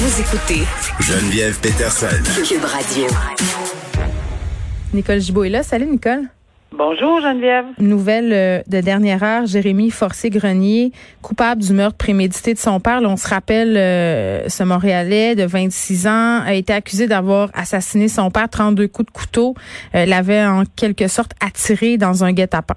Vous écoutez Geneviève Peterson. Cube Radio. Nicole Gibault est là. Salut Nicole. Bonjour Geneviève. Nouvelle euh, de dernière heure, Jérémy Forcé-Grenier, coupable du meurtre prémédité de son père. Là, on se rappelle, euh, ce Montréalais de 26 ans a été accusé d'avoir assassiné son père, 32 coups de couteau. Euh, l'avait en quelque sorte attiré dans un guet-apens.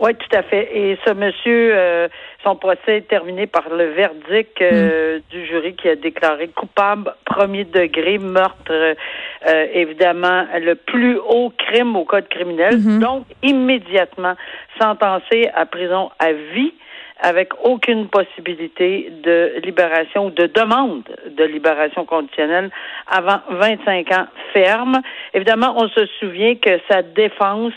Oui, tout à fait. Et ce monsieur, euh, son procès est terminé par le verdict euh, du jury qui a déclaré coupable premier degré, meurtre, euh, évidemment, le plus haut crime au code criminel. Donc, immédiatement sentencé à prison à vie avec aucune possibilité de libération ou de demande de libération conditionnelle avant 25 ans ferme. Évidemment, on se souvient que sa défense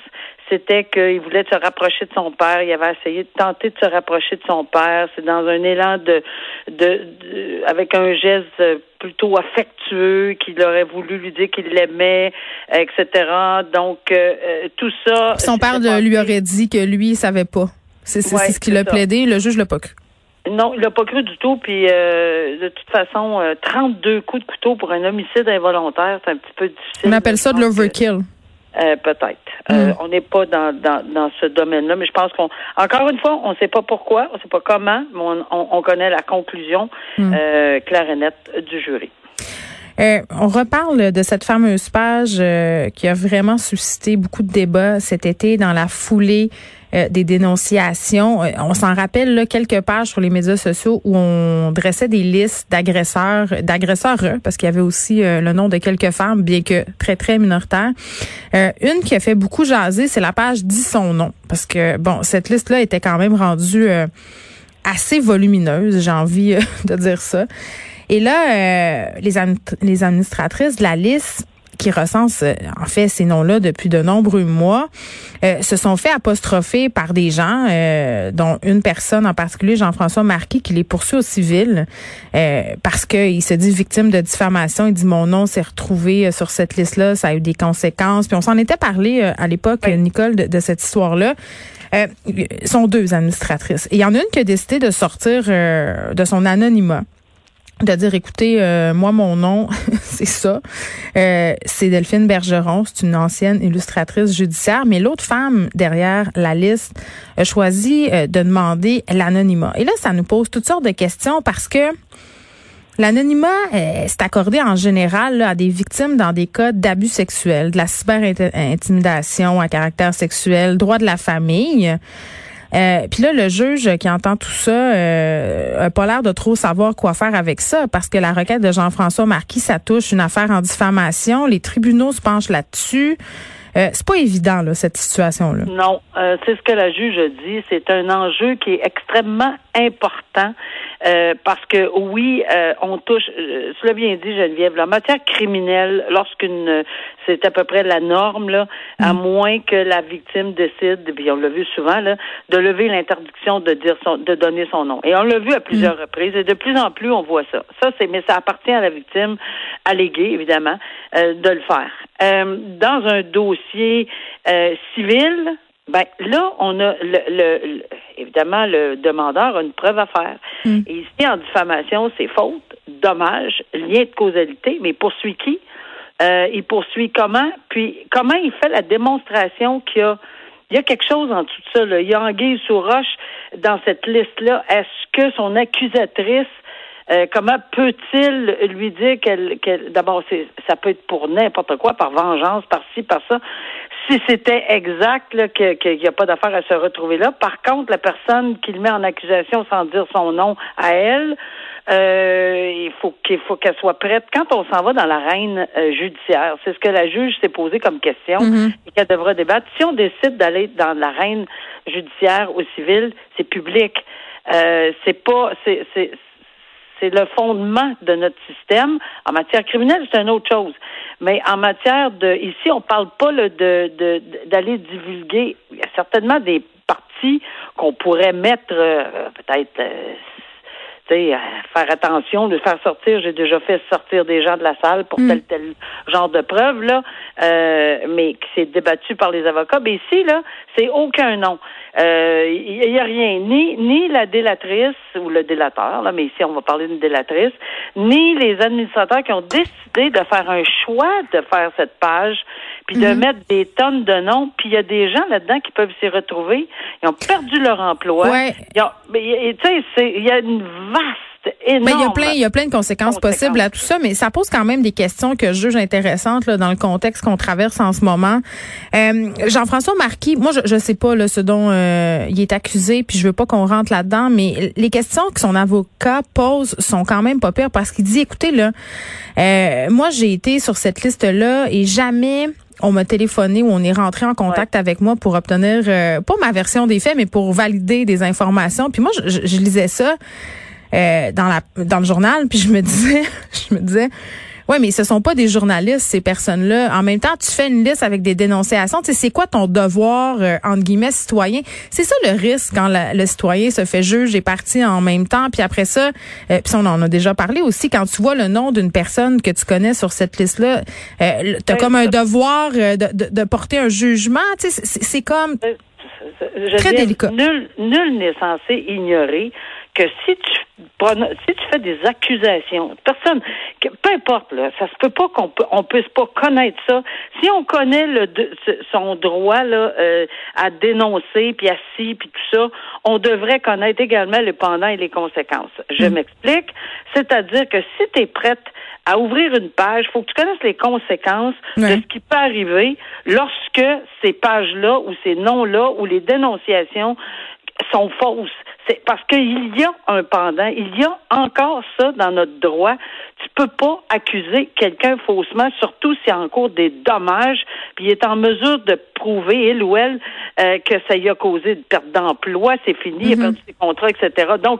c'était qu'il voulait se rapprocher de son père. Il avait essayé de tenter de se rapprocher de son père. C'est dans un élan de, de, avec un geste plutôt affectueux qu'il aurait voulu lui dire qu'il l'aimait, etc. Donc euh, tout ça. Son père lui aurait dit que lui il savait pas. C'est ce qu'il a plaidé. Le juge l'a pas cru. Non, il l'a pas cru du tout. Puis euh, de toute façon, 32 coups de couteau pour un homicide involontaire, c'est un petit peu difficile. On appelle ça de l'overkill. Euh, peut-être. Euh, on n'est pas dans, dans, dans ce domaine-là, mais je pense qu'on, encore une fois, on ne sait pas pourquoi, on ne sait pas comment, mais on, on, connaît la conclusion euh, claire et nette du jury. Euh, on reparle de cette fameuse page euh, qui a vraiment suscité beaucoup de débats cet été dans la foulée euh, des dénonciations. on s'en rappelle là, quelques pages sur les médias sociaux où on dressait des listes d'agresseurs, d'agresseurs parce qu'il y avait aussi le nom de quelques femmes, bien que très très minoritaires. une qui a fait beaucoup jaser, c'est la page dit son nom, parce que bon, cette liste-là était quand même rendue assez volumineuse, j'ai envie de dire ça. Et là, euh, les, les administratrices de la liste qui recense euh, en fait ces noms-là depuis de nombreux mois, euh, se sont fait apostropher par des gens, dont une personne en particulier, Jean-François Marquis, qui les poursuit au civil parce qu'il se dit victime de diffamation. Il dit mon nom s'est retrouvé sur cette liste-là, ça a eu des conséquences. Puis on s'en était parlé à l'époque, Nicole, de, de cette histoire-là. Euh, sont deux administratrices. Et il y en a une qui a décidé de sortir de son anonymat de dire écoutez euh, moi mon nom c'est ça euh, c'est Delphine Bergeron c'est une ancienne illustratrice judiciaire mais l'autre femme derrière la liste a choisi euh, de demander l'anonymat et là ça nous pose toutes sortes de questions parce que L'anonymat c'est accordé en général à des victimes dans des cas d'abus sexuels, de la cyber-intimidation à caractère sexuel, droit de la famille. Euh, Puis là, le juge qui entend tout ça euh, a pas l'air de trop savoir quoi faire avec ça parce que la requête de Jean-François Marquis, ça touche une affaire en diffamation. Les tribunaux se penchent là-dessus. Euh, c'est pas évident là, cette situation-là. Non, euh, c'est ce que la juge dit. C'est un enjeu qui est extrêmement important euh, parce que oui, euh, on touche, euh, cela bien dit Geneviève, la matière criminelle, lorsqu'une, c'est à peu près la norme là, à mm. moins que la victime décide, puis on l'a vu souvent là, de lever l'interdiction de dire son, de donner son nom. Et on l'a vu à plusieurs mm. reprises et de plus en plus on voit ça. Ça c'est, mais ça appartient à la victime alléguée évidemment de le faire. dans un dossier civil, ben là, on a le, le, évidemment le demandeur a une preuve à faire. Hmm. Et ici, en diffamation, c'est faute, dommage, lien de causalité, mais poursuit qui? Euh, il poursuit comment? Puis comment il fait la démonstration qu'il y a il y a quelque chose en tout ça. Là? Il y a anguille sous roche dans cette liste-là. Est-ce que son accusatrice euh, comment peut-il lui dire qu'elle, qu'elle d'abord, c'est, ça peut être pour n'importe quoi, par vengeance, par ci, par ça. Si c'était exact, là, qu'il n'y a pas d'affaire à se retrouver là. Par contre, la personne qui le met en accusation sans dire son nom à elle, euh, il faut qu'il faut qu'elle soit prête. Quand on s'en va dans l'arène euh, judiciaire, c'est ce que la juge s'est posé comme question mm-hmm. et qu'elle devra débattre. Si on décide d'aller dans l'arène judiciaire ou civile, c'est public. Euh, c'est pas, c'est, c'est, le fondement de notre système. En matière criminelle, c'est une autre chose. Mais en matière de, ici, on parle pas de, d'aller divulguer. Il y a certainement des parties qu'on pourrait mettre, euh, peut-être, euh, faire attention, de faire sortir. J'ai déjà fait sortir des gens de la salle pour mm. tel tel genre de preuve là, euh, mais qui s'est débattu par les avocats. Mais ici là, c'est aucun nom. Il euh, n'y a rien, ni ni la délatrice ou le délateur, là, mais ici on va parler d'une délatrice, ni les administrateurs qui ont décidé de faire un choix de faire cette page, puis de mm-hmm. mettre des tonnes de noms, puis il y a des gens là-dedans qui peuvent s'y retrouver. Ils ont perdu leur emploi. Ouais. tu sais, il y a une vaste mais il y a plein, il y a plein de conséquences, possibles à tout ça, mais ça pose quand même des questions que je juge intéressantes là, dans le contexte qu'on traverse en ce moment. Euh, Jean-François Marquis, moi je, je sais pas là, ce dont euh, il est accusé, puis je veux pas qu'on rentre là-dedans, mais les questions que son avocat pose sont quand même pas pires parce qu'il dit, écoutez là, euh, moi j'ai été sur cette liste là et jamais on m'a téléphoné ou on est rentré en contact avec moi pour obtenir pas ma version des faits, mais pour valider des informations. Puis moi, je, je lisais ça. Euh, dans la dans le journal, puis je me disais, je me disais, ouais, mais ce sont pas des journalistes ces personnes-là. En même temps, tu fais une liste avec des dénonciations. Tu sais, c'est quoi ton devoir euh, entre guillemets citoyen? C'est ça le risque quand le citoyen se fait juge et parti en même temps. Puis après ça, euh, puis on en a déjà parlé aussi. Quand tu vois le nom d'une personne que tu connais sur cette liste-là, euh, t'as comme un devoir de, de, de, porter un jugement. Tu sais, c'est comme très délicat. Nul, nul n'est censé ignorer que si tu si tu fais des accusations, personne, peu importe là, ça se peut pas qu'on on puisse pas connaître ça. Si on connaît le son droit là euh, à dénoncer puis à si puis tout ça, on devrait connaître également le pendant et les conséquences. Je mm. m'explique, c'est-à-dire que si tu es prête à ouvrir une page, il faut que tu connaisses les conséquences de ce qui peut arriver lorsque ces pages-là ou ces noms-là ou les dénonciations sont fausses. C'est parce qu'il y a un pendant, il y a encore ça dans notre droit. Tu peux pas accuser quelqu'un faussement, surtout s'il y a en cours des dommages, puis il est en mesure de prouver, il ou elle, euh, que ça y a causé une perte d'emploi, c'est fini, il a mhm. perdu ses contrats, etc. Donc,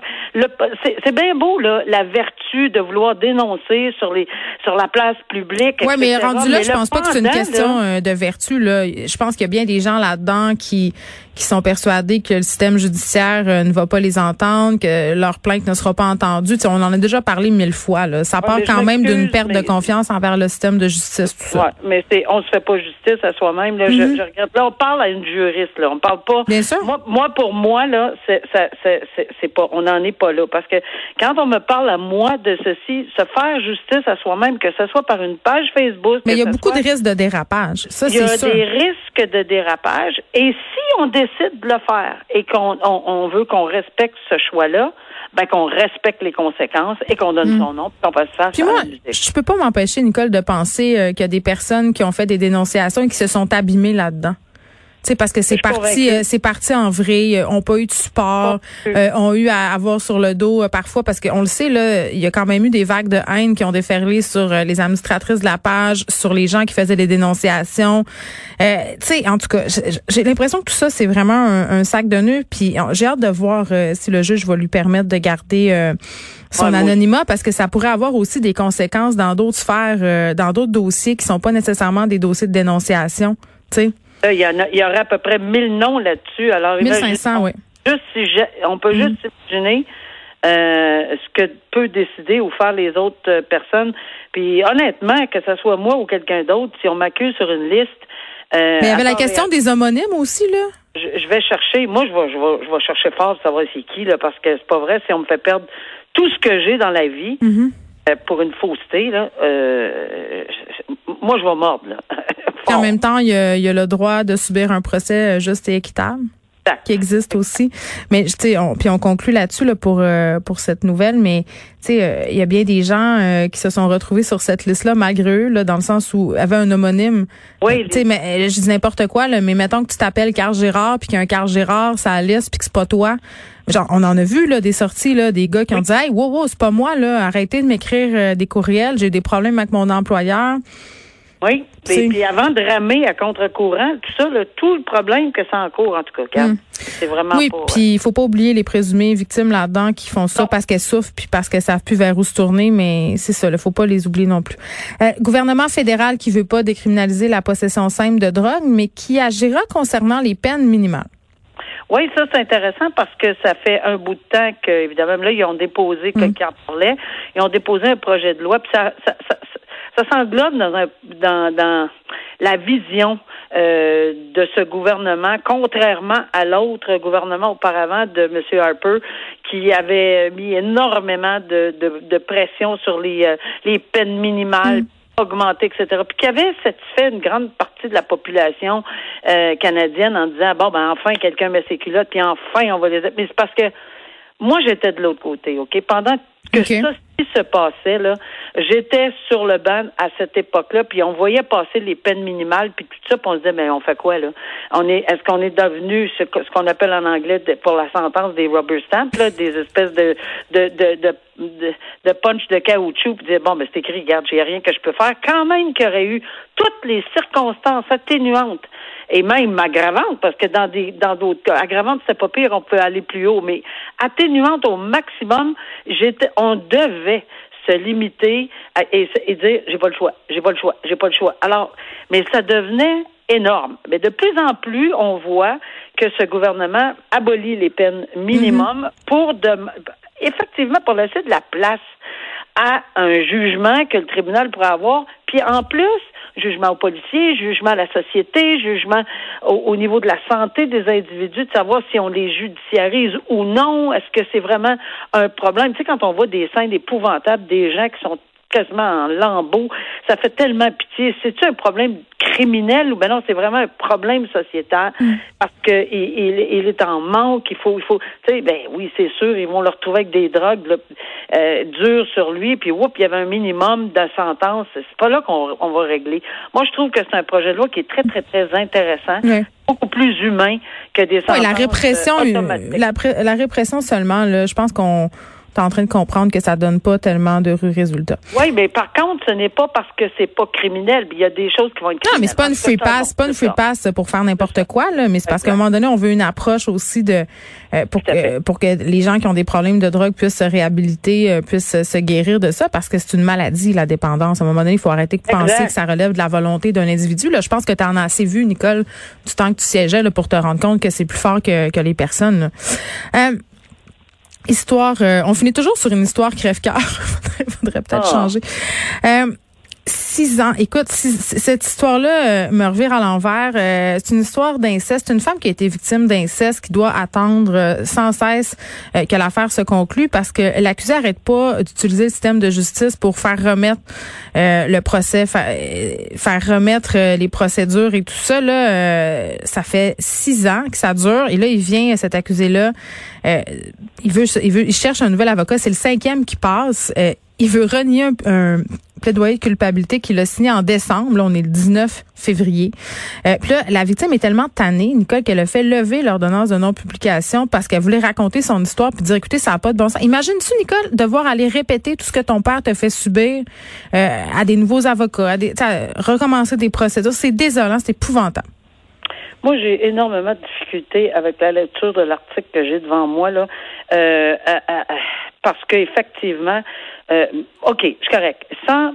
c'est bien beau, là, la vertu de vouloir dénoncer sur les sur la place publique. Oui, mais rendu là, je pense pas que c'est une question euh, de vertu. Là. Je pense qu'il y a bien des gens là-dedans qui qui sont persuadés que le système judiciaire euh, ne va pas les entendre, que leur plainte ne sera pas entendue. on en a déjà parlé mille fois. Là. Ça part quand même d'une perte de confiance envers le système de justice. Tout ça. mais c'est on se fait pas justice à soi-même. Là, mhm. je. Là, on parle à une juriste. Là, on parle pas. Bien sûr. Moi, moi pour moi là, c'est, c'est, pas. On n'en est pas là parce que quand on me parle à moi de ceci, se faire justice à soi-même, que ce soit par une page Facebook. Mais il y a beaucoup de risques de dérapage. Ça, il y a des risques de dérapage. Et si on décide de le faire et qu'on on, veut qu'on respecte ce choix-là, ben qu'on respecte les conséquences et qu'on donne mm. son nom, qu'on passe ça. Puis moi, je peux pas m'empêcher, Nicole, de penser euh, qu'il y a des personnes qui ont fait des dénonciations et qui se sont abîmées là-dedans parce que c'est parti, euh, c'est parti en vrai. Euh, ont pas eu de support, euh, ont eu à avoir sur le dos euh, parfois parce qu'on le sait là, il y a quand même eu des vagues de haine qui ont déferlé sur les administratrices de la page, sur les gens qui faisaient des dénonciations. tu sais, en tout cas, j'ai l'impression que tout ça c'est vraiment un, sac de nœuds. Puis j'ai hâte de voir si le juge va lui permettre de garder son anonymat parce que ça pourrait avoir aussi des conséquences dans d'autres sphères, dans d'autres dossiers qui sont pas nécessairement des dossiers de dénonciation. Tu sais. Il y, en a, il y aurait à peu près 1000 noms là-dessus. Alors, 1500, oui. Juste si on peut juste mm. imaginer euh, ce que peut décider ou faire les autres euh, personnes. Puis honnêtement, que ce soit moi ou quelqu'un d'autre, si on m'accuse sur une liste. Euh, Mais il y avait la question des homonymes aussi, là. Je, vais chercher, moi je vais, je vais, je vais chercher fort pour savoir c'est qui, là, parce que c'est pas vrai si on me fait perdre tout ce que j'ai dans la vie. Mm-hmm. Euh, pour une fausseté, là, euh, moi, je vais mordre. Là. en même temps, il y, a, le droit de subir un procès euh, juste et équitable? Qui existe aussi. Mais tu sais, puis on conclut là-dessus là pour pour cette nouvelle, mais tu sais, il y a bien des gens qui se sont retrouvés sur cette liste-là malgré eux, là, dans le sens où avait un homonyme. Oui. tu sais, mais je dis n'importe quoi là, mais mettons que tu t'appelles Carl Gérard puis qu'il y a un Carl Gérard, ça liste puis que c'est pas toi. Genre, on en a vu là des sorties là, des gars qui ont dit Hey, wow, wow, c'est pas moi, là, arrêtez de m'écrire euh, des courriels, j'ai des problèmes avec mon employeur. Oui. Et puis avant de ramer à contre-courant, tout ça, tout le problème que ça en cours, en tout cas, hmm. c'est vraiment Oui, puis il faut pas oublier les présumées victimes là-dedans qui font ça parce qu'elles souffrent puis parce qu'elles savent plus vers où se tourner, mais c'est ça, il faut pas les oublier non plus. Euh, gouvernement fédéral qui veut pas décriminaliser la possession simple de drogue, mais qui agira concernant les peines minimales. Oui, ça c'est intéressant parce que ça fait un bout de temps que, évidemment, là, ils ont déposé, quelqu'un en parlait, ils ont déposé un projet de loi, puis ça, ça, ça, ça s'englobe dans, un, dans, dans la vision euh, de ce gouvernement, contrairement à l'autre gouvernement auparavant de M. Harper, qui avait mis énormément de, de, de pression sur les, euh, les peines minimales. Mm. augmentées, etc. Puis qui avait satisfait une grande partie de la population euh, canadienne en disant bon ben enfin quelqu'un met ses culottes puis enfin on va les mais c'est parce que moi j'étais de l'autre côté, ok? Pendant que ça se passait, là, j'étais sur le banc à cette époque-là, puis on voyait passer les peines minimales, puis tout ça, puis on se disait, mais on fait quoi, là? On est, est-ce qu'on est devenu ce, qu'on appelle en anglais pour la sentence des rubber stamps, là, des espèces de, de, de, de, de, punch de caoutchouc, puis dire, bon, mais c'est écrit, regarde, j'ai rien que je peux faire. Quand même qu'il y aurait eu toutes les circonstances atténuantes et même aggravantes, parce que dans des dans d'autres cas, aggravantes, c'est pas pire, on peut aller plus haut, mais atténuantes au maximum, j'étais, on devait se limiter à, et, dire j'ai pas le choix, j'ai pas le choix, j'ai pas le choix. Alors, mais ça devenait énorme. Mais de plus en plus, on voit que ce gouvernement abolit les peines minimum mhm. pour de, effectivement pour laisser de la place à un jugement que le tribunal pourrait avoir. Puis en plus, jugement aux policiers, jugement à la société, jugement au, niveau de la santé des individus, de savoir si on les judiciarise ou non. Est-ce que c'est vraiment un problème? Tu sais, quand on voit des scènes épouvantables, des gens qui sont quasiment en lambeaux. Ça fait tellement pitié. C'est-tu un problème criminel ou ben non, c'est vraiment un problème sociétal mm. parce que il, il, est en manque. Il faut, il faut, tu sais, ben oui, c'est sûr, ils vont le retrouver avec des drogues euh, dures sur lui, puis oups, il y avait un minimum de sentence. C'est pas là qu'on on va régler. Moi, je trouve que c'est un projet de loi qui est très, très, très intéressant. beaucoup plus humain que des sentences la répression, euh, la, la, répression seulement. Là, je pense qu'on en train de comprendre que ça donne pas tellement de résultats. Oui, mais par contre, ce n'est pas parce que c'est pas criminel. Il y a des choses qui vont être criminelles. Non, mais c'est pas une free pass, pas une free pass pour faire n'importe quoi, là, mais c'est parce qu'à un moment donné, on veut une approche aussi de euh, pour que pour que les gens qui ont des problèmes de drogue puissent se réhabiliter, euh, puissent se guérir de ça, parce que c'est une maladie, la dépendance. À un moment donné, il faut arrêter de penser que ça relève de la volonté d'un individu. Là, je pense que tu en as assez vu, Nicole, du temps que tu siégeais là, pour te rendre compte que c'est plus fort que, que les personnes. Euh, Histoire, euh, on finit toujours sur une histoire crève-cœur. faudrait, faudrait peut-être ah. changer. Euh, six ans. Écoute, cette histoire-là euh, me revire à l'envers. Euh, c'est une histoire d'inceste. Une femme qui a été victime d'inceste qui doit attendre euh, sans cesse que l'affaire se conclue parce que l'accusé arrête pas d'utiliser le système de justice pour faire remettre le procès, faire remettre les procédures et tout ça. Là, ça fait six ans que ça dure. Et là, il vient, cet accusé-là, il veut, il veut, il cherche un nouvel avocat. C'est le cinquième qui passe il veut renier un, plaidoyer de culpabilité qu'il a signé en décembre. Là, on est le 19 février. Euh, puis là, la victime est tellement tannée, Nicole, qu'elle a fait lever l'ordonnance de non-publication parce qu'elle voulait raconter son histoire puis dire, écoutez, ça n'a pas de bon sens. Imagine-tu, Nicole, devoir aller répéter tout ce que ton père te fait subir euh, à des nouveaux avocats, à des, recommencer des procédures. C'est désolant, c'est épouvantable. Moi, j'ai énormément de difficultés avec la lecture de l'article que j'ai devant moi là, euh, parce qu'effectivement, euh, OK, c'est correct. Sans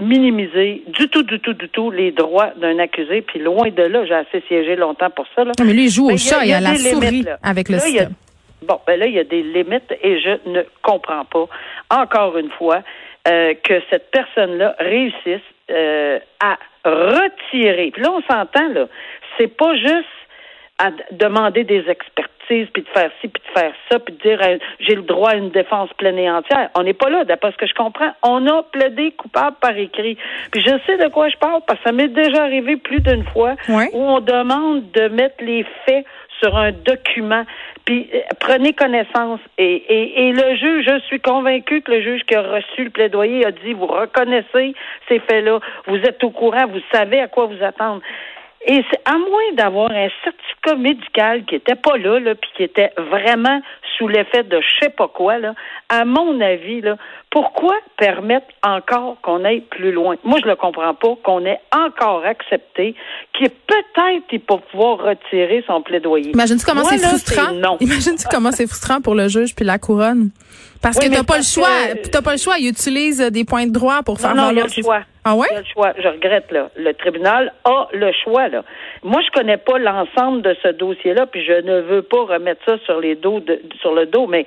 minimiser du tout, du tout, du tout les droits d'un accusé, puis loin de là, j'ai assez siégé longtemps pour ça. Là. mais lui, il joue au chat, y a, la souris avec le système. bon, ben là, il y a des limites et je ne comprends pas, encore une fois, euh, que cette personne-là réussisse euh, à retirer. Puis là, on s'entend, là, c'est pas juste à demander des puis de faire ci, puis de faire ça, puis de dire euh, j'ai le droit à une défense pleine et entière. On n'est pas là, d'après ce que je comprends. On a plaidé coupable par écrit. Puis je sais de quoi je parle, parce que ça m'est déjà arrivé plus d'une fois où on demande de mettre les faits sur un document, puis euh, prenez connaissance. Et, et, et, le juge, je suis convaincu que le juge qui a reçu le plaidoyer a dit, vous reconnaissez ces faits-là, vous êtes au courant, vous savez à quoi vous attendre. Et c'est à moins d'avoir un certificat médical qui était pas là, là puis qui était vraiment sous l'effet de je sais pas quoi, là, à mon avis, là, pourquoi permettre encore qu'on aille plus loin? Moi, je le comprends pas, qu'on ait encore accepté qu'il peut-être il peut pouvoir retirer son plaidoyer. Imagine-tu comment c'est frustrant? Imagine-tu comment c'est frustrant pour le juge puis la couronne? Parce que t'as pas le choix. T'as pas le choix. Il utilise des points de droit pour faire non, non, il y a le choix. Ah ouais? Il y a le choix. Je regrette, là. Le tribunal a le choix, là. Moi, je connais pas l'ensemble de ce dossier-là, puis je ne veux pas remettre ça sur les dos de, sur le dos, mais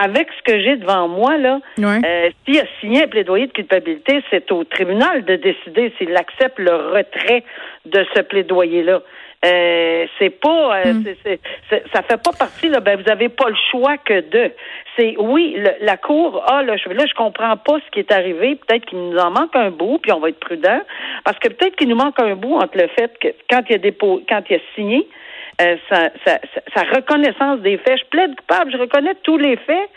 avec ce que j'ai devant moi, là, euh, s'il a signé un plaidoyer de culpabilité, c'est au tribunal de décider s'il accepte le retrait de ce plaidoyer-là. Euh, c'est pas, euh, hmm. ça fait pas partie là. Ben vous avez pas le choix que de. C'est oui, la cour a le choix. Là, je comprends pas ce qui est arrivé. Peut-être qu'il nous en manque un bout, puis on va être prudent, parce que peut-être qu'il nous manque un bout entre le fait que quand il a dépôt, quand il a signé, euh, sa, sa, reconnaissance des faits. Je plaide coupable, je reconnais tous les faits,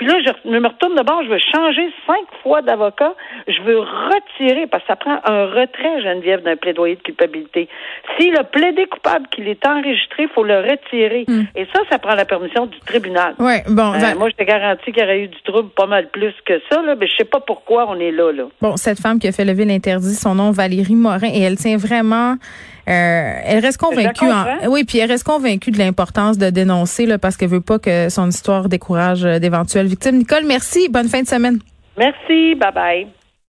puis là, je me retourne de bord, je veux changer cinq fois d'avocat. Je veux retirer, parce que ça prend un retrait, Geneviève, d'un plaidoyer de culpabilité. S'il a plaidé coupable, qu'il est enregistré, il faut le retirer. Hmm. Et ça, ça prend la permission du tribunal. Ouais, bon. Euh, moi, je te garantis qu'il y aurait eu du trouble pas mal plus que ça, là, mais je sais pas pourquoi on est là, là. Bon, cette femme qui a fait lever l'interdit, son nom Valérie Morin, et elle tient vraiment elle reste convaincue. oui, puis elle reste convaincue de l'importance de dénoncer là, parce qu'elle veut pas que son histoire décourage euh, d'éventuelles victimes. Nicole, merci. Bonne fin de semaine. Merci. Bye bye.